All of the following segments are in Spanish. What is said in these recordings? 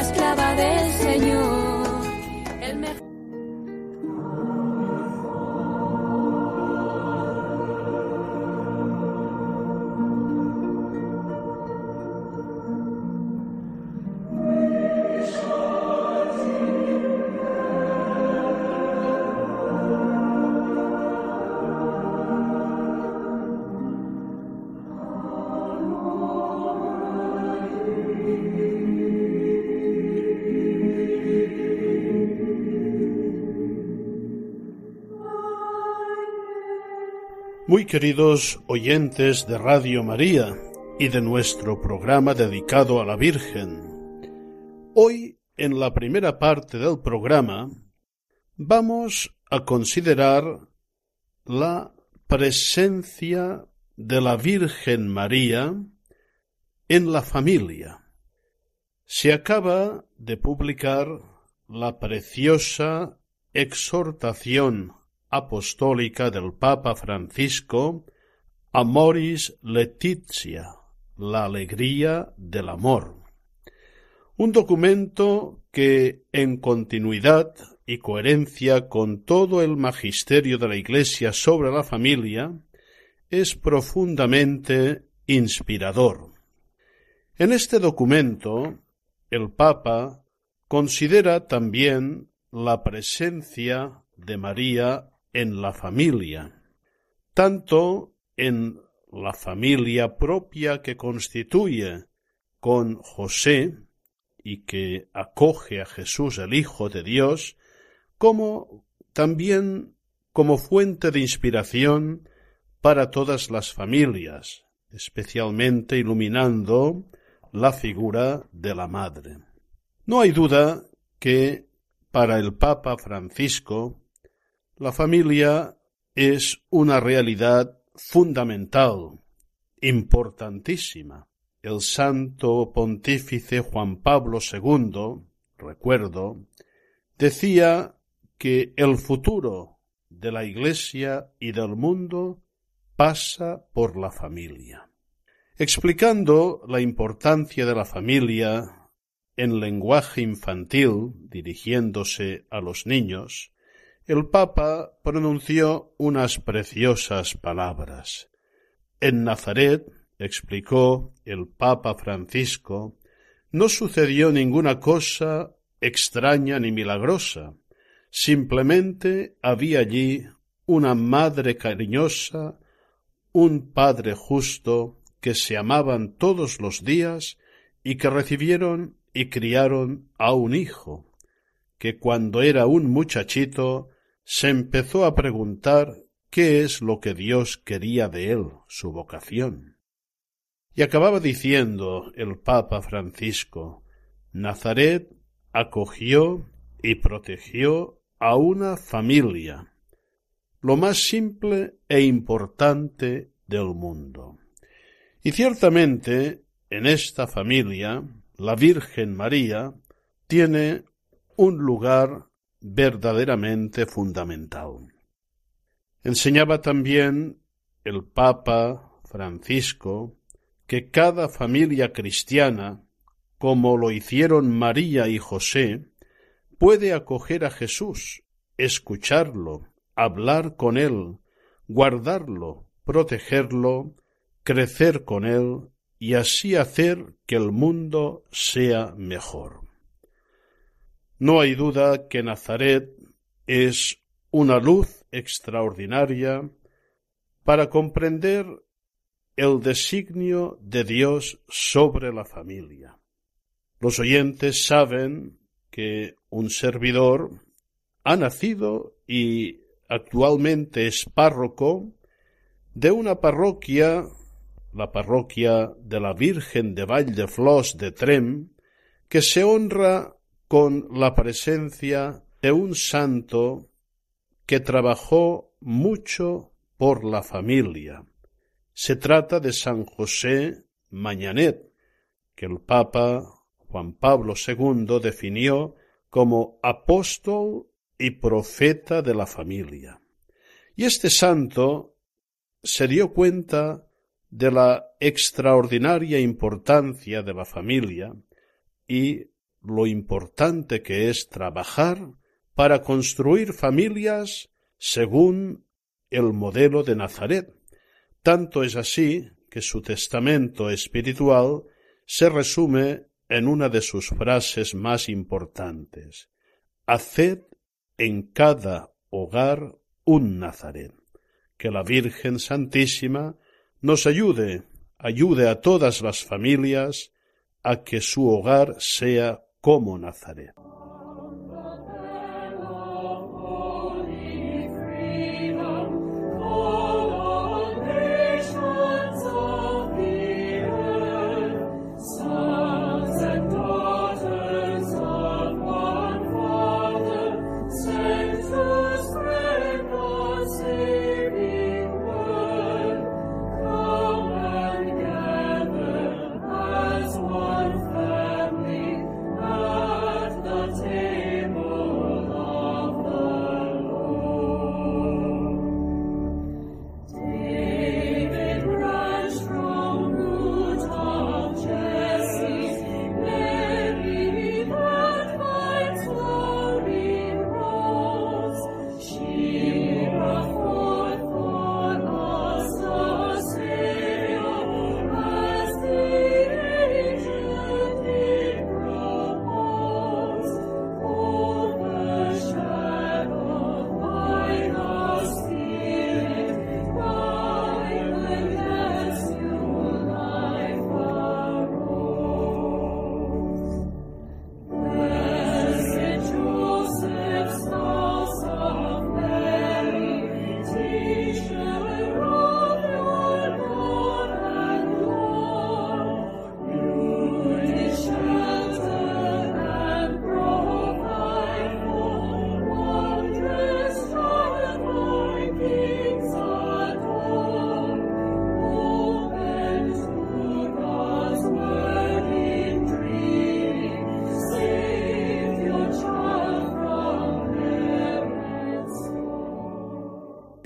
esclava queridos oyentes de Radio María y de nuestro programa dedicado a la Virgen, hoy en la primera parte del programa vamos a considerar la presencia de la Virgen María en la familia. Se acaba de publicar la preciosa exhortación apostólica del Papa Francisco Amoris Laetitia, la alegría del amor. Un documento que, en continuidad y coherencia con todo el magisterio de la Iglesia sobre la familia, es profundamente inspirador. En este documento, el Papa considera también la presencia de María en la familia, tanto en la familia propia que constituye con José y que acoge a Jesús el Hijo de Dios, como también como fuente de inspiración para todas las familias, especialmente iluminando la figura de la Madre. No hay duda que para el Papa Francisco la familia es una realidad fundamental, importantísima. El santo pontífice Juan Pablo II, recuerdo, decía que el futuro de la Iglesia y del mundo pasa por la familia. Explicando la importancia de la familia en lenguaje infantil, dirigiéndose a los niños, el Papa pronunció unas preciosas palabras. En Nazaret, explicó el Papa Francisco, no sucedió ninguna cosa extraña ni milagrosa, simplemente había allí una madre cariñosa, un padre justo, que se amaban todos los días y que recibieron y criaron a un hijo, que cuando era un muchachito se empezó a preguntar qué es lo que Dios quería de él, su vocación. Y acababa diciendo el Papa Francisco, Nazaret acogió y protegió a una familia, lo más simple e importante del mundo. Y ciertamente en esta familia la Virgen María tiene un lugar verdaderamente fundamental. Enseñaba también el Papa Francisco que cada familia cristiana, como lo hicieron María y José, puede acoger a Jesús, escucharlo, hablar con él, guardarlo, protegerlo, crecer con él y así hacer que el mundo sea mejor. No hay duda que Nazaret es una luz extraordinaria para comprender el designio de Dios sobre la familia. Los oyentes saben que un servidor ha nacido y actualmente es párroco de una parroquia, la parroquia de la Virgen de Vall de Flos de Trem, que se honra con la presencia de un santo que trabajó mucho por la familia. Se trata de San José Mañanet, que el Papa Juan Pablo II definió como apóstol y profeta de la familia. Y este santo se dio cuenta de la extraordinaria importancia de la familia y lo importante que es trabajar para construir familias según el modelo de Nazaret. Tanto es así que su testamento espiritual se resume en una de sus frases más importantes. Haced en cada hogar un Nazaret. Que la Virgen Santísima nos ayude, ayude a todas las familias a que su hogar sea como Nazaret.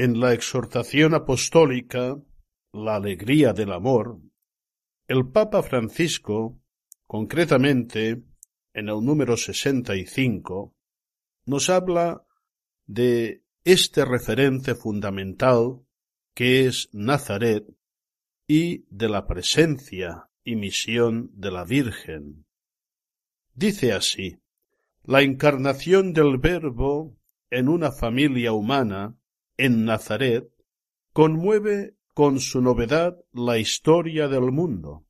En la exhortación apostólica La alegría del amor, el Papa Francisco, concretamente en el número sesenta y cinco, nos habla de este referente fundamental que es Nazaret y de la presencia y misión de la Virgen. Dice así, la encarnación del Verbo en una familia humana en Nazaret conmueve con su novedad la historia del mundo.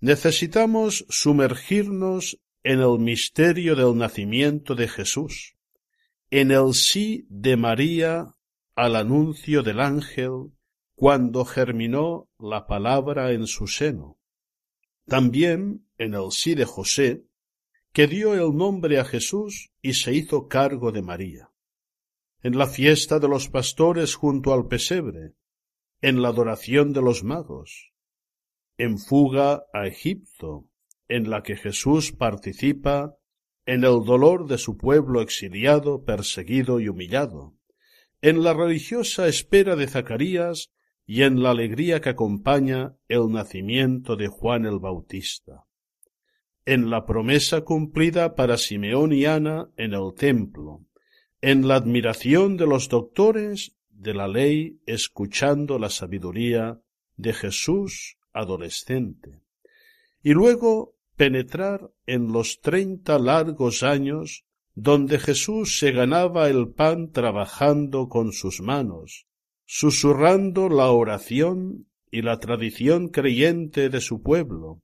Necesitamos sumergirnos en el misterio del nacimiento de Jesús, en el sí de María al anuncio del ángel cuando germinó la palabra en su seno, también en el sí de José, que dio el nombre a Jesús y se hizo cargo de María en la fiesta de los pastores junto al pesebre, en la adoración de los magos, en fuga a Egipto, en la que Jesús participa en el dolor de su pueblo exiliado, perseguido y humillado, en la religiosa espera de Zacarías y en la alegría que acompaña el nacimiento de Juan el Bautista, en la promesa cumplida para Simeón y Ana en el templo, en la admiración de los doctores de la ley escuchando la sabiduría de Jesús adolescente, y luego penetrar en los treinta largos años donde Jesús se ganaba el pan trabajando con sus manos, susurrando la oración y la tradición creyente de su pueblo,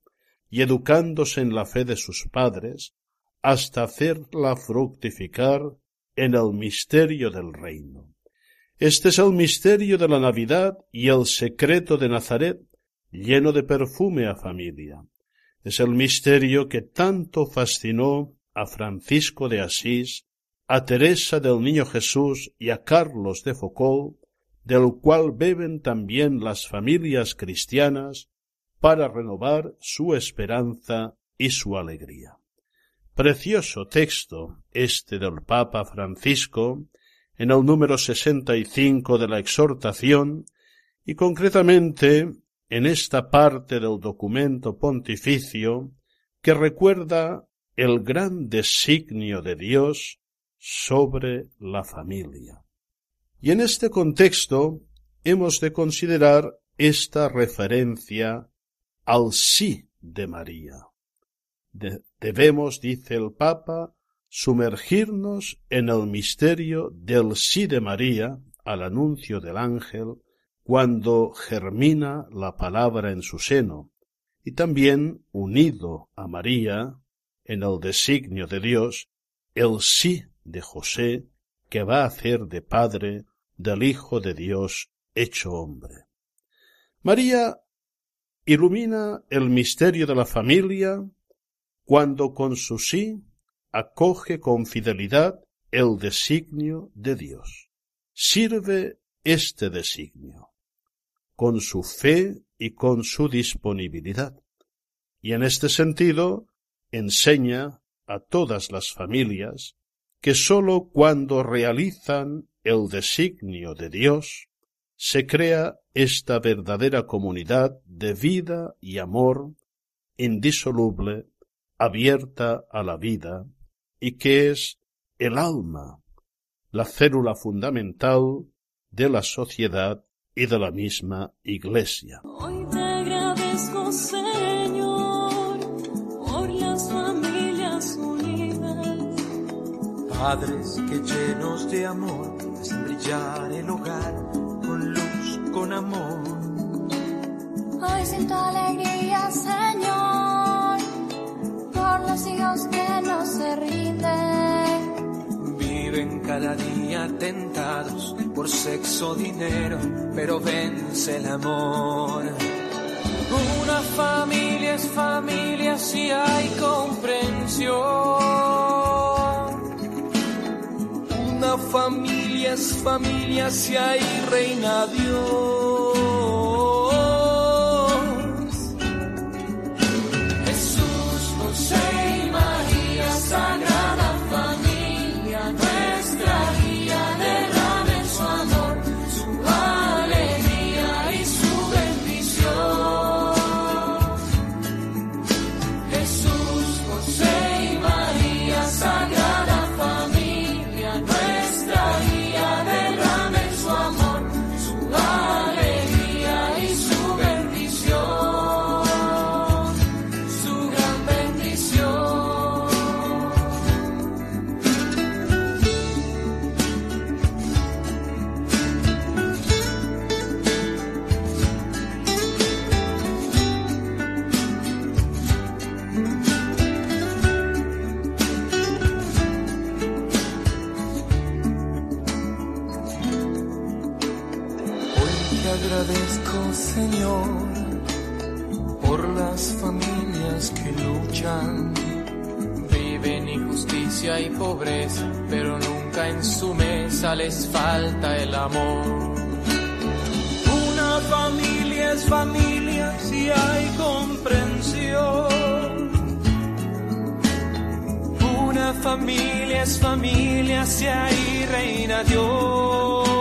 y educándose en la fe de sus padres, hasta hacerla fructificar en el misterio del reino. Este es el misterio de la Navidad y el secreto de Nazaret, lleno de perfume a familia. Es el misterio que tanto fascinó a Francisco de Asís, a Teresa del Niño Jesús y a Carlos de Foucault, del cual beben también las familias cristianas para renovar su esperanza y su alegría. Precioso texto este del Papa Francisco en el número sesenta y cinco de la exhortación y concretamente en esta parte del documento pontificio que recuerda el gran designio de Dios sobre la familia. Y en este contexto hemos de considerar esta referencia al sí de María. Debemos, dice el Papa, sumergirnos en el misterio del sí de María al anuncio del ángel cuando germina la palabra en su seno, y también unido a María en el designio de Dios, el sí de José que va a hacer de padre del Hijo de Dios hecho hombre. María ilumina el misterio de la familia cuando con su sí acoge con fidelidad el designio de Dios. Sirve este designio con su fe y con su disponibilidad. Y en este sentido enseña a todas las familias que sólo cuando realizan el designio de Dios se crea esta verdadera comunidad de vida y amor indisoluble, abierta a la vida, y que es el alma, la célula fundamental de la sociedad y de la misma Iglesia. Hoy te agradezco, Señor, por las familias unidas. Padres que llenos de amor hacen brillar el hogar con luz, con amor. Hoy siento alegría, Señor, los que no se rinden Viven cada día tentados por sexo, dinero, pero vence el amor. Una familia es familia si hay comprensión. Una familia es familia si hay reina Dios. Les falta el amor. Una familia es familia si hay comprensión. Una familia es familia si hay reina Dios.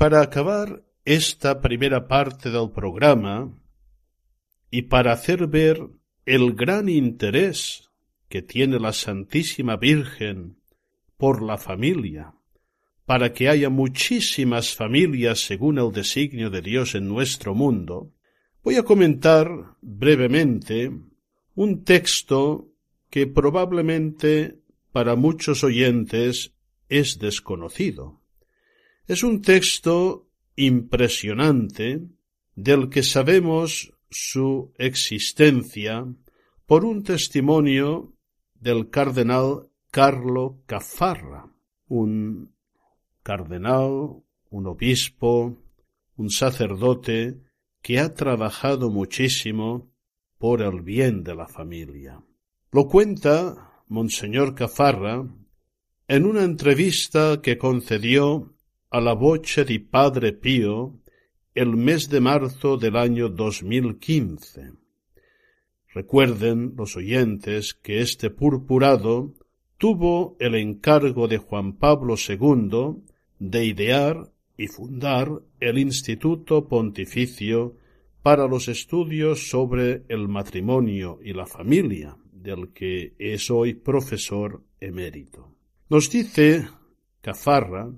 Para acabar esta primera parte del programa, y para hacer ver el gran interés que tiene la Santísima Virgen por la familia, para que haya muchísimas familias según el designio de Dios en nuestro mundo, voy a comentar brevemente un texto que probablemente para muchos oyentes es desconocido. Es un texto impresionante del que sabemos su existencia por un testimonio del cardenal Carlo Cafarra, un cardenal, un obispo, un sacerdote que ha trabajado muchísimo por el bien de la familia. Lo cuenta Monseñor Cafarra en una entrevista que concedió a la Voce di Padre Pío el mes de marzo del año 2015. Recuerden los oyentes que este purpurado tuvo el encargo de Juan Pablo II de idear y fundar el Instituto Pontificio para los estudios sobre el matrimonio y la familia, del que es hoy profesor emérito. Nos dice Cafarra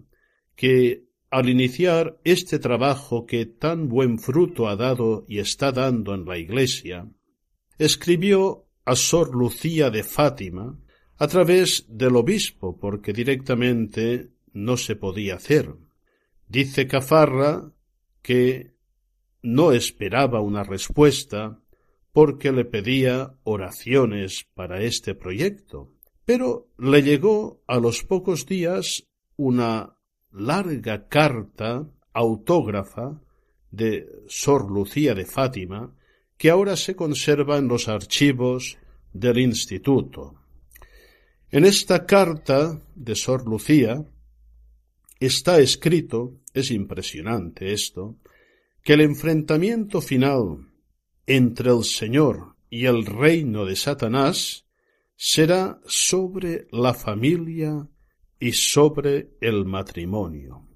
que al iniciar este trabajo que tan buen fruto ha dado y está dando en la Iglesia, escribió a Sor Lucía de Fátima a través del obispo, porque directamente no se podía hacer. Dice Cafarra que no esperaba una respuesta porque le pedía oraciones para este proyecto, pero le llegó a los pocos días una larga carta autógrafa de Sor Lucía de Fátima que ahora se conserva en los archivos del Instituto. En esta carta de Sor Lucía está escrito, es impresionante esto, que el enfrentamiento final entre el Señor y el reino de Satanás será sobre la familia y sobre el matrimonio.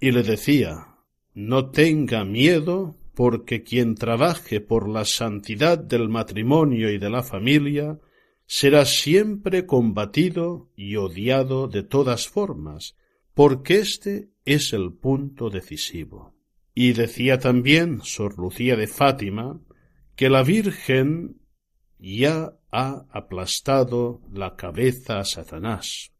Y le decía, no tenga miedo, porque quien trabaje por la santidad del matrimonio y de la familia será siempre combatido y odiado de todas formas, porque este es el punto decisivo. Y decía también Sor Lucía de Fátima que la Virgen ya ha aplastado la cabeza a Satanás.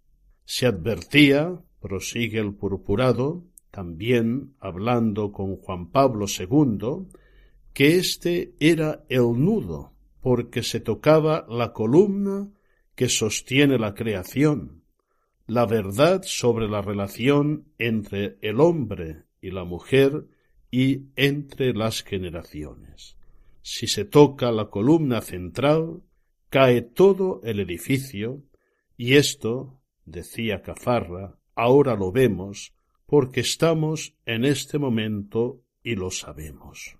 Se advertía, prosigue el purpurado, también hablando con Juan Pablo II, que éste era el nudo, porque se tocaba la columna que sostiene la creación, la verdad sobre la relación entre el hombre y la mujer y entre las generaciones. Si se toca la columna central, cae todo el edificio, y esto decía Cafarra, ahora lo vemos, porque estamos en este momento y lo sabemos.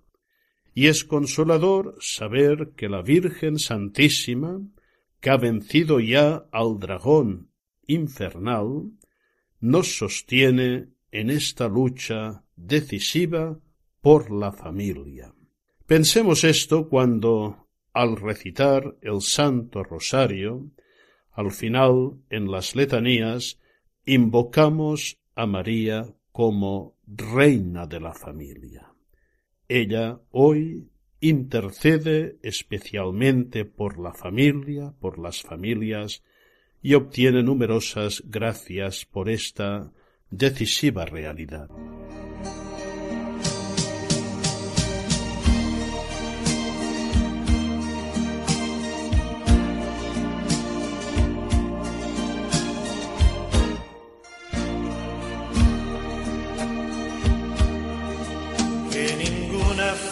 Y es consolador saber que la Virgen Santísima, que ha vencido ya al dragón infernal, nos sostiene en esta lucha decisiva por la familia. Pensemos esto cuando, al recitar el Santo Rosario, al final, en las letanías, invocamos a María como reina de la familia. Ella hoy intercede especialmente por la familia, por las familias, y obtiene numerosas gracias por esta decisiva realidad.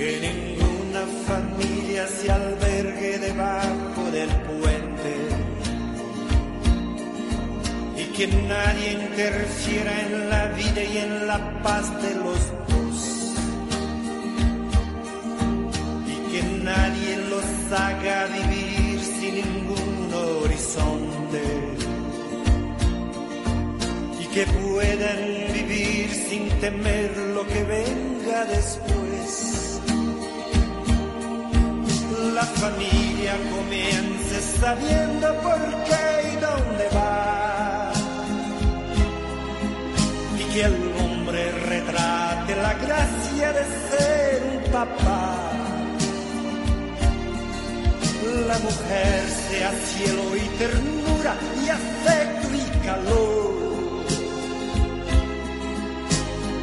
que ninguna familia se albergue debajo del puente. Y que nadie interfiera en la vida y en la paz de los dos. Y que nadie los haga vivir sin ningún horizonte. Y que puedan vivir sin temer lo que venga después. La familia comienza sabiendo por qué y dónde va y que el hombre retrate la gracia de ser un papá. La mujer sea cielo y ternura y afecto y calor.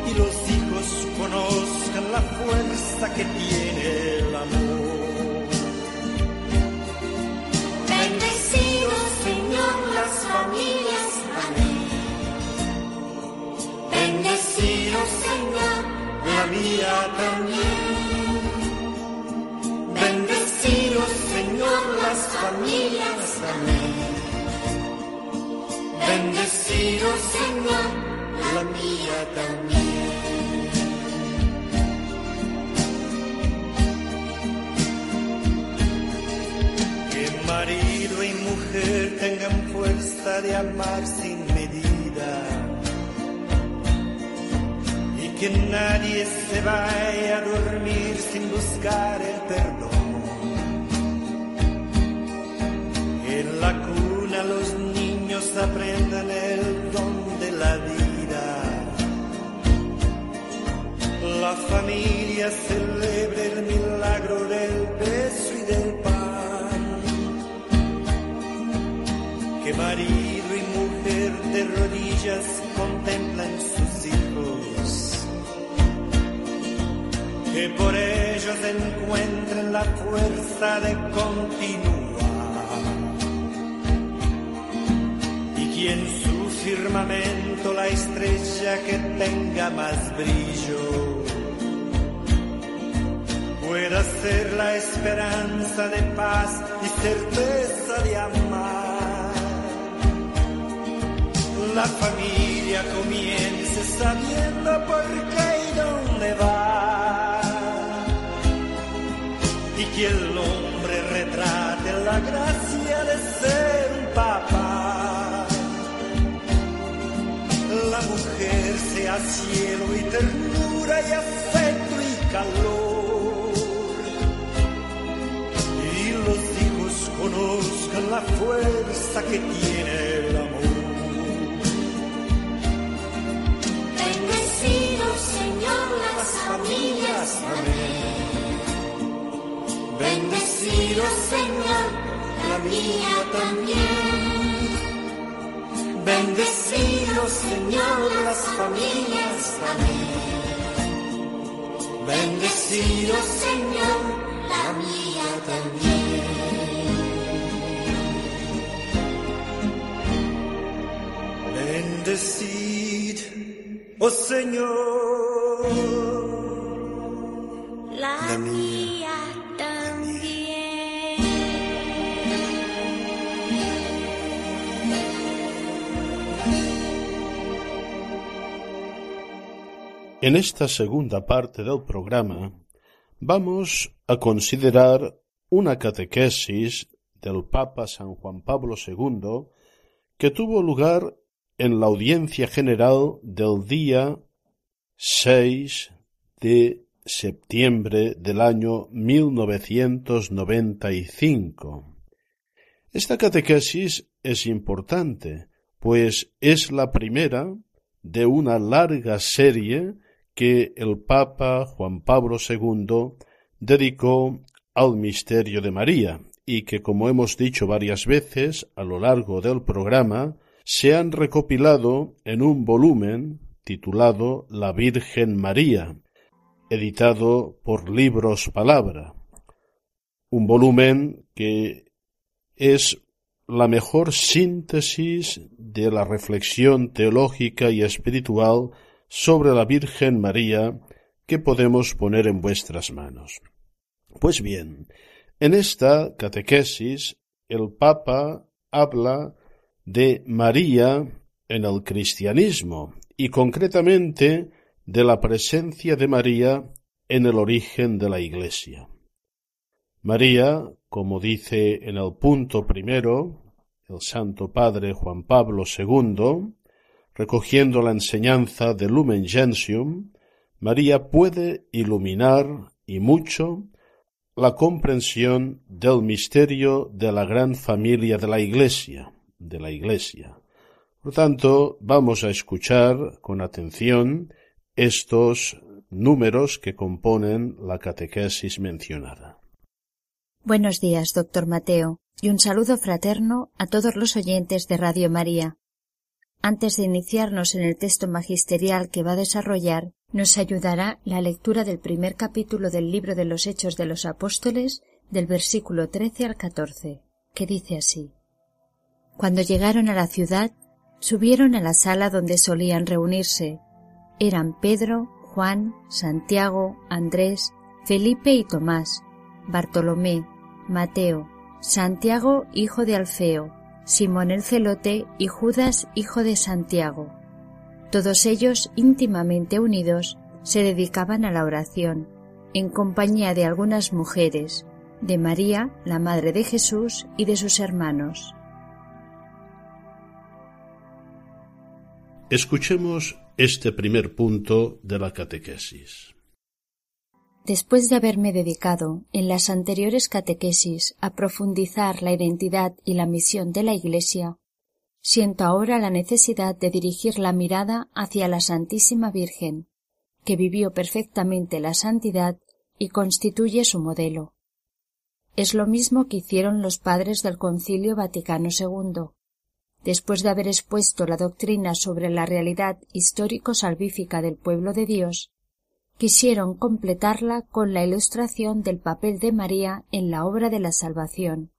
Y los hijos conozcan la fuerza que tiene el amor. Bendecido Señor, La mía también. bendecido Señor las familias, amén. Bendecido Señor, La mía también. Que marido y mujer tengan fuerza de amar sin que nadie se vaya a dormir sin buscar el perdón. En la cuna los niños aprendan el don de la vida. La familia celebre el milagro del beso y del pan. Que marido y mujer de rodillas encuentren la fuerza de continuar. Y que en su firmamento la estrella que tenga más brillo pueda ser la esperanza de paz y certeza de amar. La familia comience sabiendo por qué y dónde va. Y el hombre retrate la gracia de ser un papá. La mujer sea cielo y ternura y afecto y calor. Y los hijos conozcan la fuerza que tiene el amor. bendecido Señor las familias, amén. Bendecido Señor, la mía también. Bendecido Señor las familias, amén. Bendecido Señor, la mía también. Bendecid, oh Señor, La La mía. En esta segunda parte del programa vamos a considerar una catequesis del Papa San Juan Pablo II que tuvo lugar en la audiencia general del día 6 de septiembre del año 1995. Esta catequesis es importante, pues es la primera de una larga serie que el Papa Juan Pablo II dedicó al misterio de María y que, como hemos dicho varias veces a lo largo del programa, se han recopilado en un volumen titulado La Virgen María, editado por Libros Palabra, un volumen que es la mejor síntesis de la reflexión teológica y espiritual sobre la Virgen María que podemos poner en vuestras manos. Pues bien, en esta catequesis el Papa habla de María en el cristianismo y concretamente de la presencia de María en el origen de la Iglesia. María, como dice en el punto primero el Santo Padre Juan Pablo II, recogiendo la enseñanza de Lumen Gentium, María puede iluminar y mucho la comprensión del misterio de la gran familia de la Iglesia, de la Iglesia. Por tanto, vamos a escuchar con atención estos números que componen la catequesis mencionada. Buenos días, doctor Mateo, y un saludo fraterno a todos los oyentes de Radio María. Antes de iniciarnos en el texto magisterial que va a desarrollar, nos ayudará la lectura del primer capítulo del libro de los Hechos de los Apóstoles, del versículo 13 al 14, que dice así. Cuando llegaron a la ciudad, subieron a la sala donde solían reunirse. Eran Pedro, Juan, Santiago, Andrés, Felipe y Tomás, Bartolomé, Mateo, Santiago hijo de Alfeo, Simón el celote y Judas hijo de Santiago. Todos ellos íntimamente unidos se dedicaban a la oración, en compañía de algunas mujeres, de María, la Madre de Jesús, y de sus hermanos. Escuchemos este primer punto de la catequesis. Después de haberme dedicado en las anteriores catequesis a profundizar la identidad y la misión de la Iglesia, siento ahora la necesidad de dirigir la mirada hacia la Santísima Virgen, que vivió perfectamente la santidad y constituye su modelo. Es lo mismo que hicieron los padres del Concilio Vaticano II, después de haber expuesto la doctrina sobre la realidad histórico-salvífica del pueblo de Dios, quisieron completarla con la ilustración del papel de María en la obra de la salvación.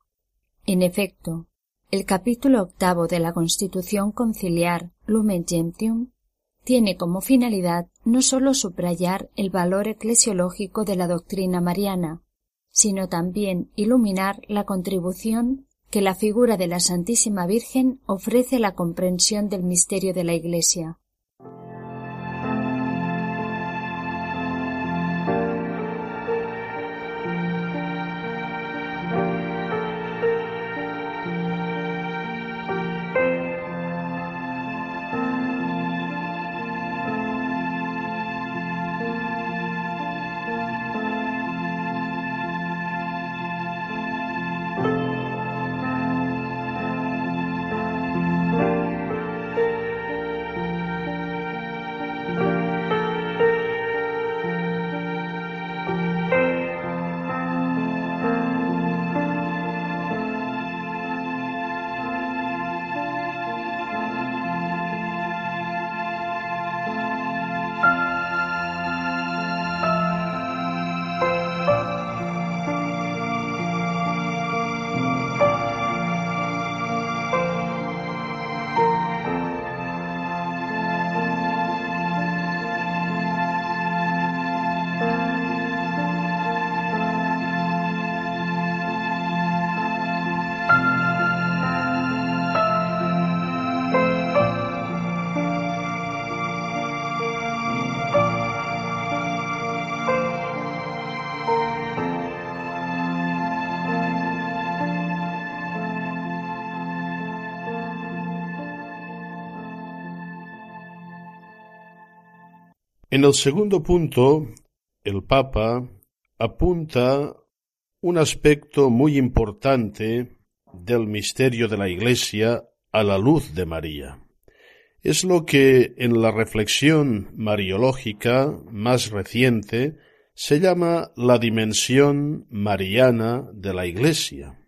En efecto, el capítulo octavo de la Constitución conciliar Lumen Gentium tiene como finalidad no sólo subrayar el valor eclesiológico de la doctrina mariana, sino también iluminar la contribución que la figura de la Santísima Virgen ofrece a la comprensión del misterio de la Iglesia. En el segundo punto, el Papa apunta un aspecto muy importante del misterio de la Iglesia a la luz de María. Es lo que en la reflexión mariológica más reciente se llama la dimensión mariana de la Iglesia.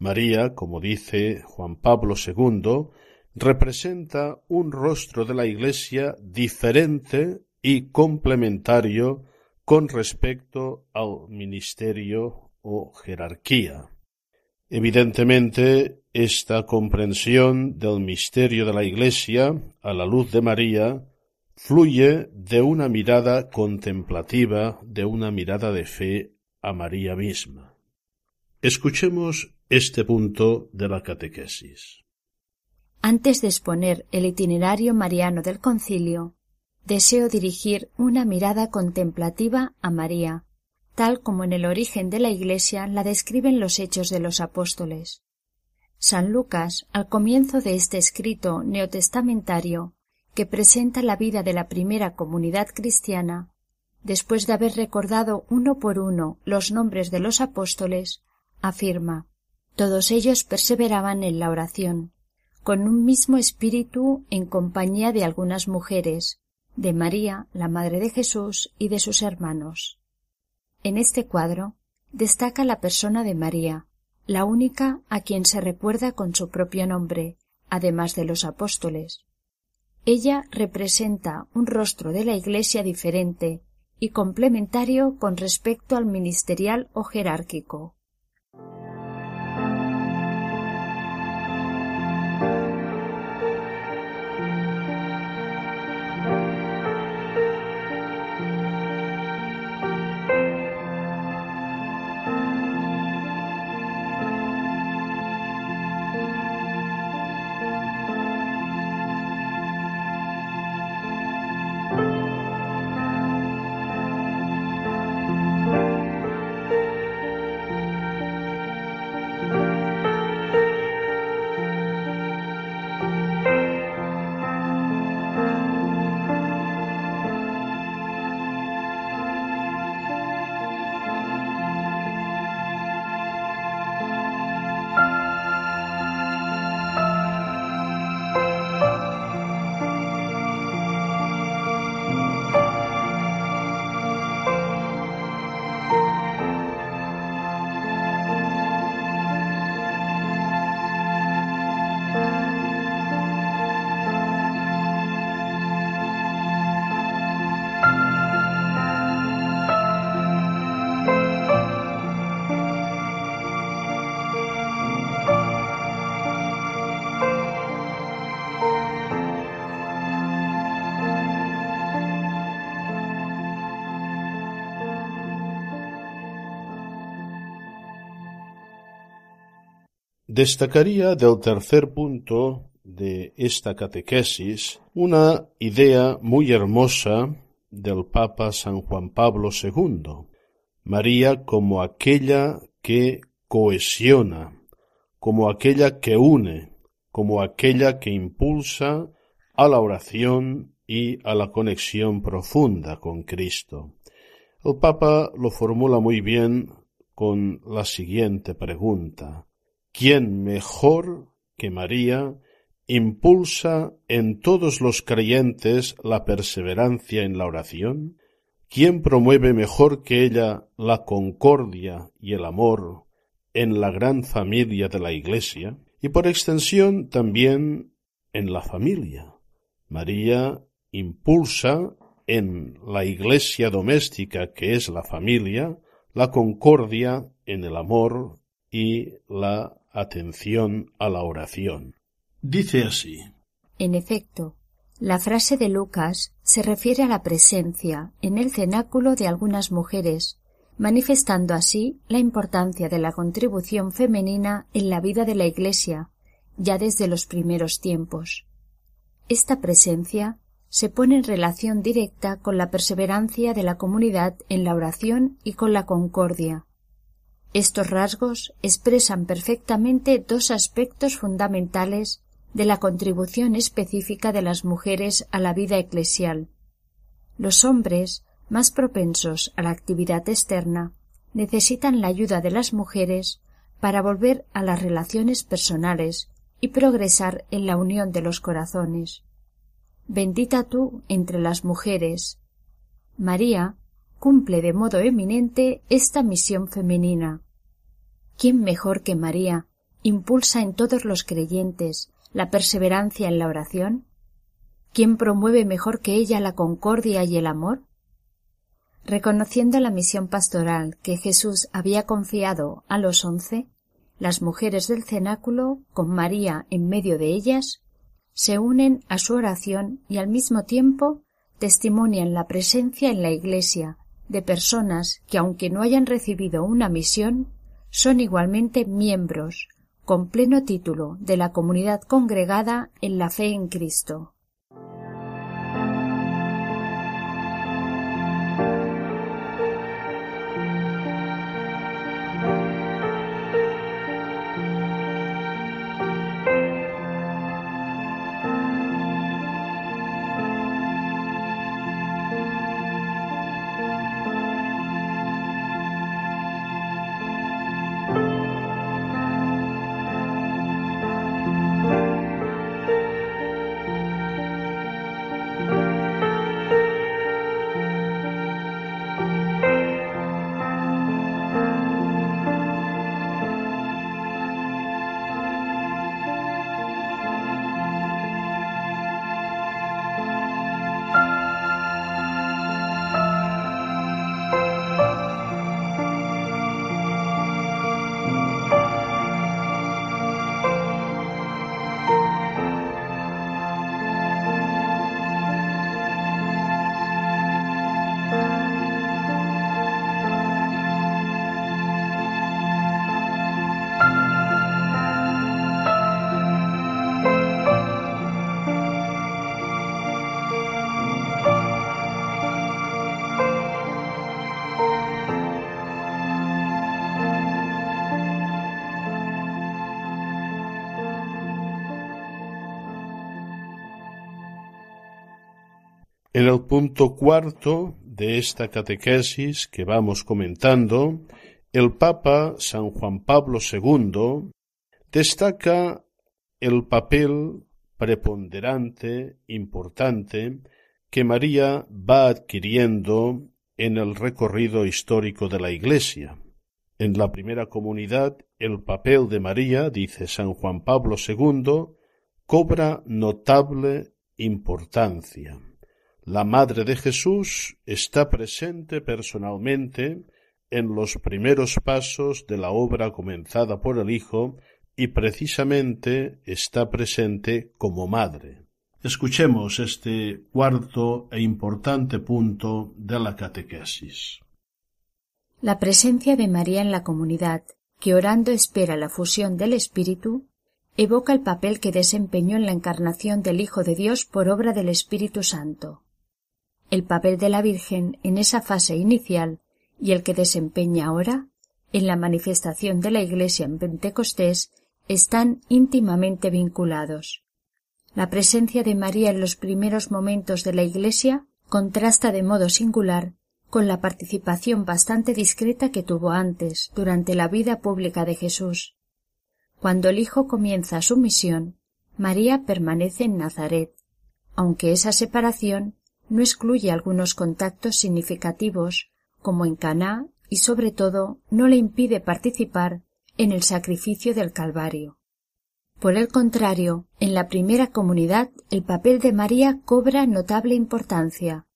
María, como dice Juan Pablo II, representa un rostro de la Iglesia diferente y complementario con respecto al ministerio o jerarquía. Evidentemente, esta comprensión del misterio de la Iglesia a la luz de María fluye de una mirada contemplativa, de una mirada de fe a María misma. Escuchemos este punto de la catequesis. Antes de exponer el itinerario mariano del concilio, deseo dirigir una mirada contemplativa a María, tal como en el origen de la Iglesia la describen los hechos de los apóstoles. San Lucas, al comienzo de este escrito neotestamentario, que presenta la vida de la primera comunidad cristiana, después de haber recordado uno por uno los nombres de los apóstoles, afirma todos ellos perseveraban en la oración, con un mismo espíritu en compañía de algunas mujeres, de María, la Madre de Jesús, y de sus hermanos. En este cuadro destaca la persona de María, la única a quien se recuerda con su propio nombre, además de los apóstoles. Ella representa un rostro de la Iglesia diferente y complementario con respecto al ministerial o jerárquico. Destacaría del tercer punto de esta catequesis una idea muy hermosa del Papa San Juan Pablo II, María como aquella que cohesiona, como aquella que une, como aquella que impulsa a la oración y a la conexión profunda con Cristo. El Papa lo formula muy bien con la siguiente pregunta. ¿Quién mejor que María impulsa en todos los creyentes la perseverancia en la oración? ¿Quién promueve mejor que ella la concordia y el amor en la gran familia de la Iglesia? Y por extensión también en la familia. María impulsa en la Iglesia doméstica que es la familia la concordia en el amor y la atención a la oración. Dice así. En efecto, la frase de Lucas se refiere a la presencia en el cenáculo de algunas mujeres, manifestando así la importancia de la contribución femenina en la vida de la Iglesia, ya desde los primeros tiempos. Esta presencia se pone en relación directa con la perseverancia de la comunidad en la oración y con la concordia, estos rasgos expresan perfectamente dos aspectos fundamentales de la contribución específica de las mujeres a la vida eclesial. Los hombres, más propensos a la actividad externa, necesitan la ayuda de las mujeres para volver a las relaciones personales y progresar en la unión de los corazones. Bendita tú entre las mujeres. María, cumple de modo eminente esta misión femenina. ¿Quién mejor que María impulsa en todos los creyentes la perseverancia en la oración? ¿Quién promueve mejor que ella la concordia y el amor? Reconociendo la misión pastoral que Jesús había confiado a los once, las mujeres del cenáculo, con María en medio de ellas, se unen a su oración y al mismo tiempo testimonian la presencia en la Iglesia de personas que, aunque no hayan recibido una misión, son igualmente miembros, con pleno título, de la comunidad congregada en la fe en Cristo. En el punto cuarto de esta catequesis que vamos comentando, el Papa San Juan Pablo II destaca el papel preponderante, importante, que María va adquiriendo en el recorrido histórico de la Iglesia. En la primera comunidad, el papel de María, dice San Juan Pablo II, cobra notable importancia. La Madre de Jesús está presente personalmente en los primeros pasos de la obra comenzada por el Hijo y precisamente está presente como Madre. Escuchemos este cuarto e importante punto de la catequesis. La presencia de María en la comunidad, que orando espera la fusión del Espíritu, evoca el papel que desempeñó en la encarnación del Hijo de Dios por obra del Espíritu Santo. El papel de la Virgen en esa fase inicial y el que desempeña ahora, en la manifestación de la Iglesia en Pentecostés, están íntimamente vinculados. La presencia de María en los primeros momentos de la Iglesia contrasta de modo singular con la participación bastante discreta que tuvo antes, durante la vida pública de Jesús. Cuando el Hijo comienza su misión, María permanece en Nazaret, aunque esa separación no excluye algunos contactos significativos, como en Caná, y sobre todo no le impide participar en el sacrificio del Calvario. Por el contrario, en la primera comunidad el papel de María cobra notable importancia.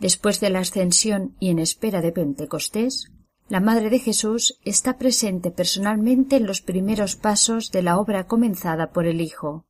Después de la ascensión y en espera de Pentecostés, la Madre de Jesús está presente personalmente en los primeros pasos de la obra comenzada por el Hijo.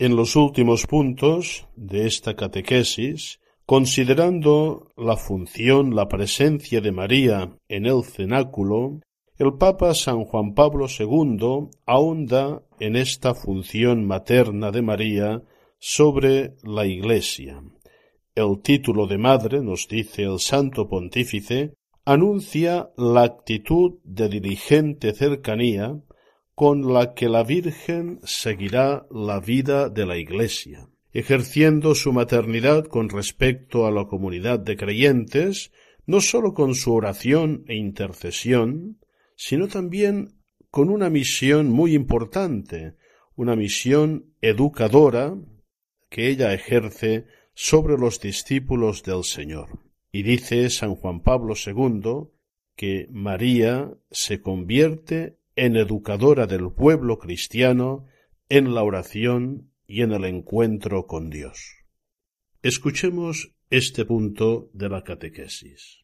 En los últimos puntos de esta catequesis, considerando la función, la presencia de María en el cenáculo, el Papa San Juan Pablo II ahonda en esta función materna de María sobre la Iglesia. El título de madre, nos dice el Santo Pontífice, anuncia la actitud de diligente cercanía con la que la Virgen seguirá la vida de la Iglesia, ejerciendo su maternidad con respecto a la comunidad de creyentes, no sólo con su oración e intercesión, sino también con una misión muy importante, una misión educadora que ella ejerce sobre los discípulos del Señor. Y dice San Juan Pablo II que María se convierte en educadora del pueblo cristiano en la oración y en el encuentro con Dios. Escuchemos este punto de la catequesis.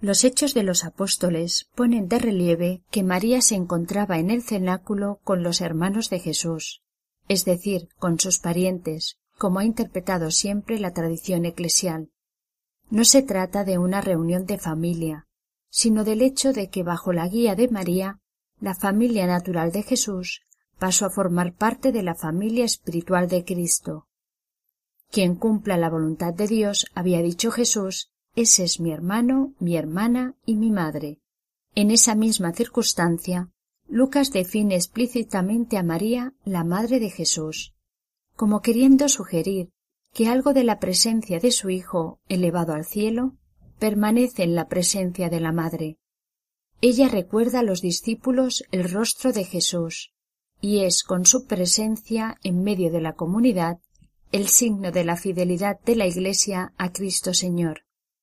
Los hechos de los apóstoles ponen de relieve que María se encontraba en el cenáculo con los hermanos de Jesús, es decir, con sus parientes, como ha interpretado siempre la tradición eclesial. No se trata de una reunión de familia, sino del hecho de que bajo la guía de María, la familia natural de Jesús pasó a formar parte de la familia espiritual de Cristo. Quien cumpla la voluntad de Dios, había dicho Jesús, ese es mi hermano, mi hermana y mi madre. En esa misma circunstancia, Lucas define explícitamente a María la madre de Jesús, como queriendo sugerir que algo de la presencia de su Hijo elevado al cielo permanece en la presencia de la Madre. Ella recuerda a los discípulos el rostro de Jesús y es con su presencia en medio de la comunidad el signo de la fidelidad de la Iglesia a Cristo Señor.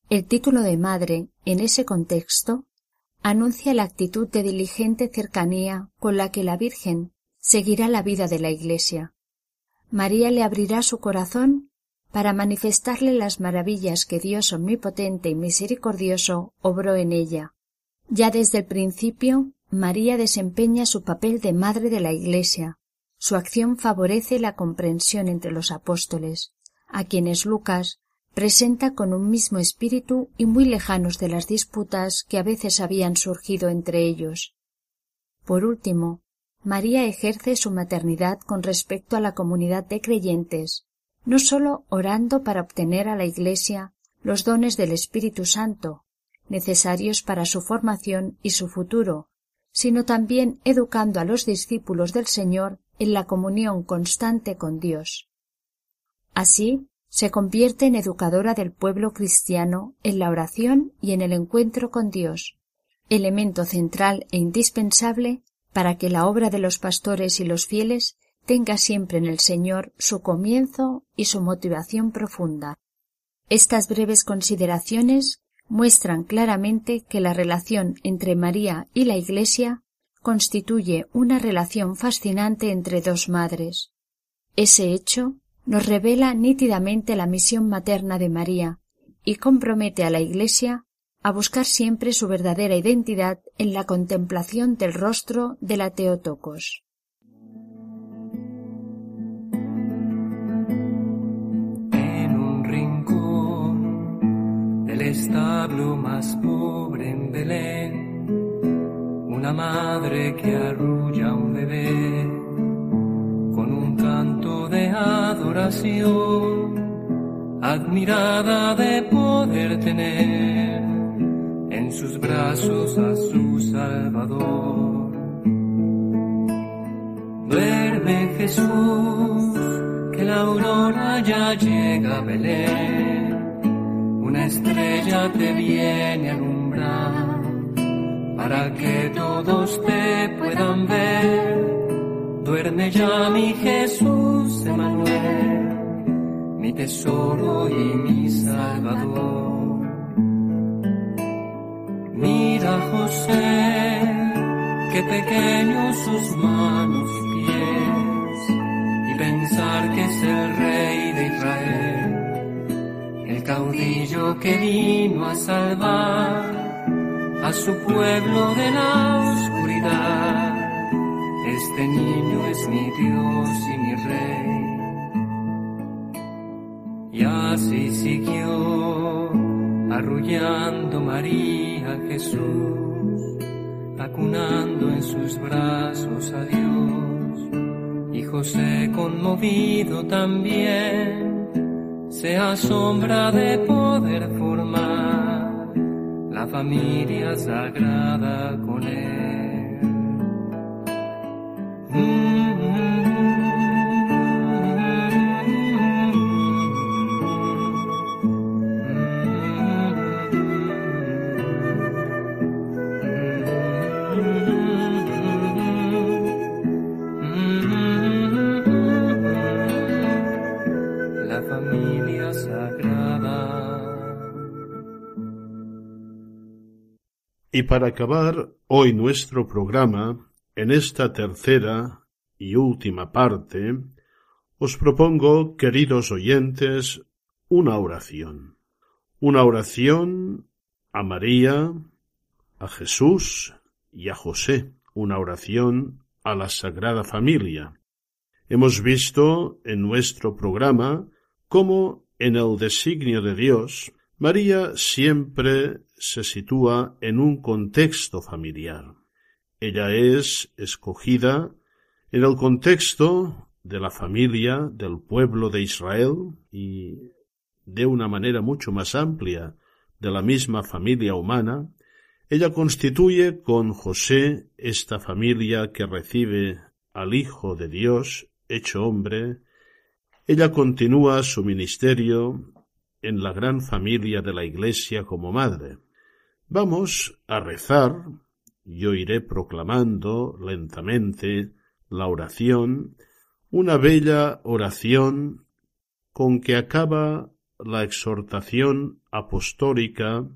El título de Madre, en ese contexto, anuncia la actitud de diligente cercanía con la que la Virgen seguirá la vida de la Iglesia. María le abrirá su corazón para manifestarle las maravillas que Dios omnipotente y misericordioso obró en ella. Ya desde el principio, María desempeña su papel de madre de la Iglesia. Su acción favorece la comprensión entre los apóstoles, a quienes Lucas presenta con un mismo espíritu y muy lejanos de las disputas que a veces habían surgido entre ellos. Por último, María ejerce su maternidad con respecto a la comunidad de creyentes, no sólo orando para obtener a la Iglesia los dones del Espíritu Santo, necesarios para su formación y su futuro, sino también educando a los discípulos del Señor en la comunión constante con Dios. Así, se convierte en educadora del pueblo cristiano en la oración y en el encuentro con Dios, elemento central e indispensable para que la obra de los pastores y los fieles tenga siempre en el Señor su comienzo y su motivación profunda. Estas breves consideraciones muestran claramente que la relación entre María y la Iglesia constituye una relación fascinante entre dos madres. Ese hecho nos revela nítidamente la misión materna de María y compromete a la Iglesia a buscar siempre su verdadera identidad en la contemplación del rostro de la Teotocos. Establo más pobre en Belén, una madre que arrulla a un bebé con un canto de adoración, admirada de poder tener en sus brazos a su Salvador. Duerme Jesús, que la aurora ya llega a Belén una estrella te viene a alumbrar para que todos te puedan ver. Duerme ya mi Jesús Emanuel, mi tesoro y mi salvador. Mira José, qué pequeños sus manos y pies, y pensar que es el caudillo que vino a salvar a su pueblo de la oscuridad. este niño es mi Dios y mi Rey. Y así siguió arrullando María Jesús, acunando en sus brazos a Dios. Y José conmovido también se asombra de poder formar la familia sagrada con él. La Y para acabar hoy nuestro programa, en esta tercera y última parte, os propongo, queridos oyentes, una oración. Una oración a María, a Jesús y a José. Una oración a la Sagrada Familia. Hemos visto en nuestro programa cómo en el designio de Dios María siempre se sitúa en un contexto familiar. Ella es escogida en el contexto de la familia del pueblo de Israel y de una manera mucho más amplia de la misma familia humana, ella constituye con José esta familia que recibe al Hijo de Dios hecho hombre, ella continúa su ministerio en la gran familia de la Iglesia como madre. Vamos a rezar, yo iré proclamando lentamente la oración, una bella oración con que acaba la exhortación apostólica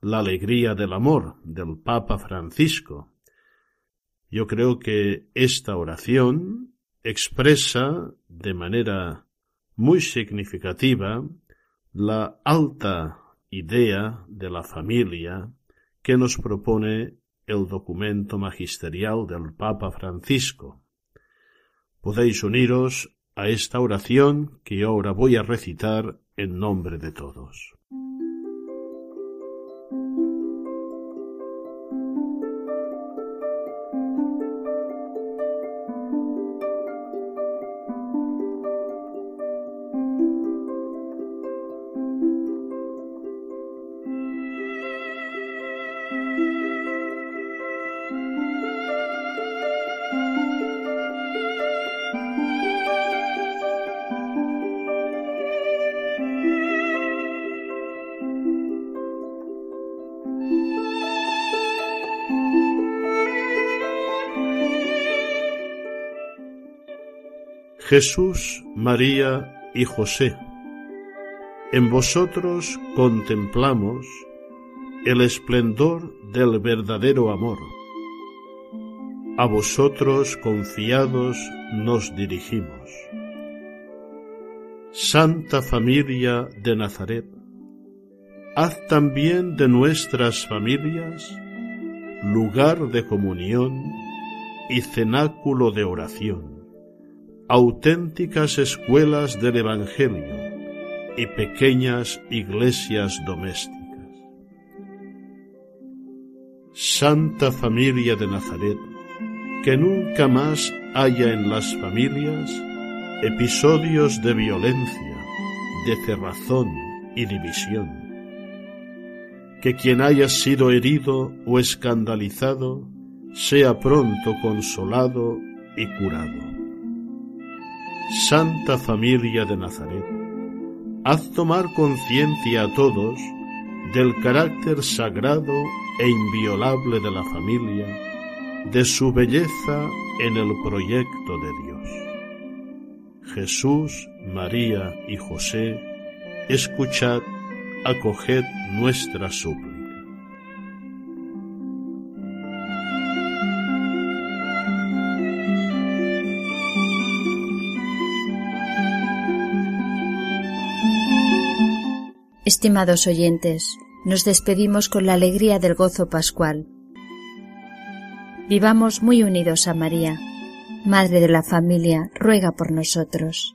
La alegría del amor del Papa Francisco. Yo creo que esta oración expresa de manera muy significativa la alta idea de la familia que nos propone el documento magisterial del Papa Francisco. Podéis uniros a esta oración que ahora voy a recitar en nombre de todos. Jesús, María y José, en vosotros contemplamos el esplendor del verdadero amor. A vosotros confiados nos dirigimos. Santa Familia de Nazaret, haz también de nuestras familias lugar de comunión y cenáculo de oración auténticas escuelas del Evangelio y pequeñas iglesias domésticas. Santa Familia de Nazaret, que nunca más haya en las familias episodios de violencia, de cerrazón y división. Que quien haya sido herido o escandalizado sea pronto consolado y curado. Santa Familia de Nazaret, haz tomar conciencia a todos del carácter sagrado e inviolable de la familia, de su belleza en el proyecto de Dios. Jesús, María y José, escuchad, acoged nuestra súplica. Estimados oyentes, nos despedimos con la alegría del gozo pascual. Vivamos muy unidos a María, Madre de la familia, ruega por nosotros.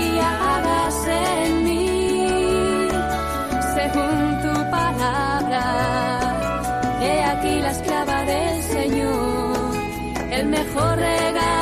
esclava del Señor. El mejor regalo